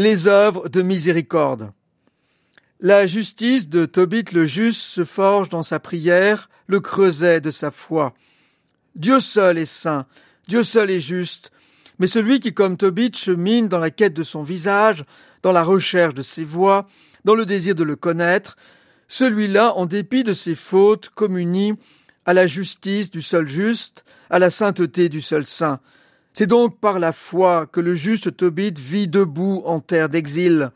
Les œuvres de miséricorde. La justice de Tobit le juste se forge dans sa prière, le creuset de sa foi. Dieu seul est saint, Dieu seul est juste, mais celui qui, comme Tobit, chemine dans la quête de son visage, dans la recherche de ses voies, dans le désir de le connaître, celui-là, en dépit de ses fautes, communie à la justice du seul juste, à la sainteté du seul saint. C'est donc par la foi que le juste Tobit vit debout en terre d'exil.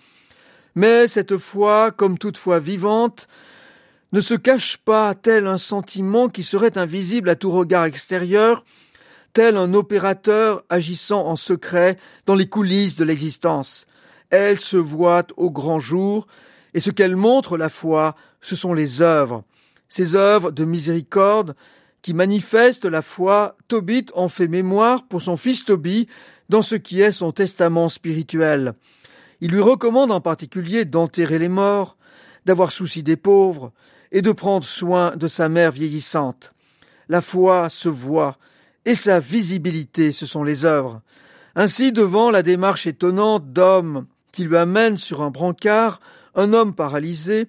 Mais cette foi, comme toute foi vivante, ne se cache pas tel un sentiment qui serait invisible à tout regard extérieur, tel un opérateur agissant en secret dans les coulisses de l'existence. Elle se voit au grand jour, et ce qu'elle montre la foi, ce sont les œuvres. Ces œuvres de miséricorde, qui manifeste la foi, Tobit en fait mémoire pour son fils Tobie dans ce qui est son testament spirituel. Il lui recommande en particulier d'enterrer les morts, d'avoir souci des pauvres, et de prendre soin de sa mère vieillissante. La foi se voit, et sa visibilité, ce sont les œuvres. Ainsi, devant la démarche étonnante d'hommes qui lui amènent sur un brancard un homme paralysé,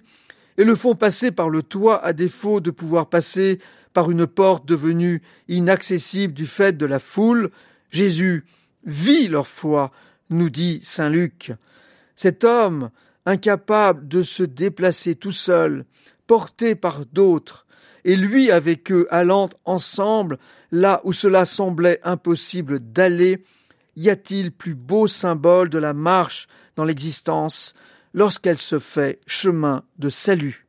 et le font passer par le toit à défaut de pouvoir passer par une porte devenue inaccessible du fait de la foule, Jésus vit leur foi, nous dit saint Luc. Cet homme, incapable de se déplacer tout seul, porté par d'autres, et lui avec eux allant ensemble là où cela semblait impossible d'aller, y a-t-il plus beau symbole de la marche dans l'existence lorsqu'elle se fait chemin de salut